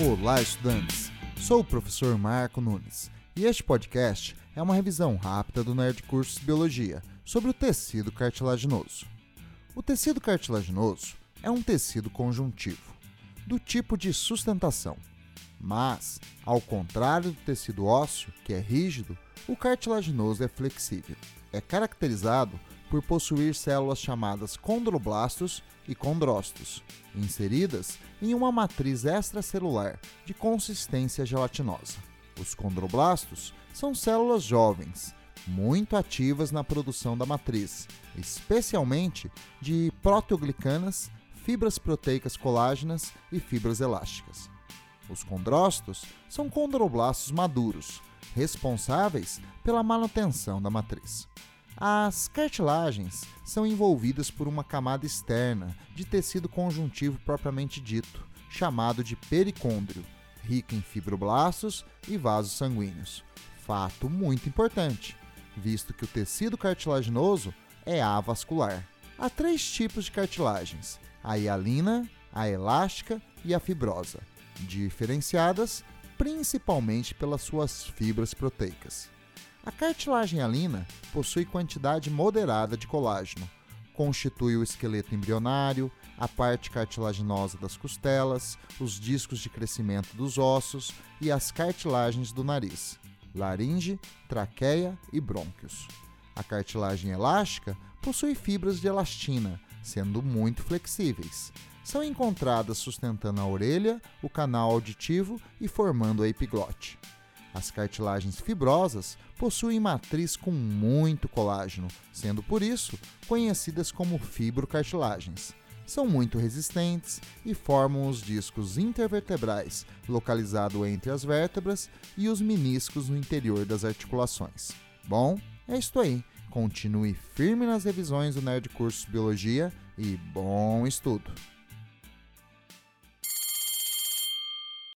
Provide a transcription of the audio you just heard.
Olá, estudantes! Sou o professor Marco Nunes e este podcast é uma revisão rápida do Nerd Cursos Biologia sobre o tecido cartilaginoso. O tecido cartilaginoso é um tecido conjuntivo, do tipo de sustentação. Mas, ao contrário do tecido ósseo, que é rígido, o cartilaginoso é flexível. É caracterizado por possuir células chamadas condroblastos e condrócitos, inseridas em uma matriz extracelular de consistência gelatinosa. Os condroblastos são células jovens, muito ativas na produção da matriz, especialmente de proteoglicanas, fibras proteicas colágenas e fibras elásticas. Os condrócitos são condroblastos maduros, responsáveis pela manutenção da matriz. As cartilagens são envolvidas por uma camada externa de tecido conjuntivo propriamente dito, chamado de pericôndrio, rico em fibroblastos e vasos sanguíneos. Fato muito importante, visto que o tecido cartilaginoso é avascular. Há três tipos de cartilagens: a hialina, a elástica e a fibrosa, diferenciadas principalmente pelas suas fibras proteicas. A cartilagem hialina possui quantidade moderada de colágeno, constitui o esqueleto embrionário, a parte cartilaginosa das costelas, os discos de crescimento dos ossos e as cartilagens do nariz, laringe, traqueia e brônquios. A cartilagem elástica possui fibras de elastina, sendo muito flexíveis. São encontradas sustentando a orelha, o canal auditivo e formando a epiglote. As cartilagens fibrosas possuem matriz com muito colágeno, sendo por isso conhecidas como fibrocartilagens. São muito resistentes e formam os discos intervertebrais, localizado entre as vértebras, e os meniscos no interior das articulações. Bom, é isto aí. Continue firme nas revisões do Nerd Cursos Biologia e bom estudo!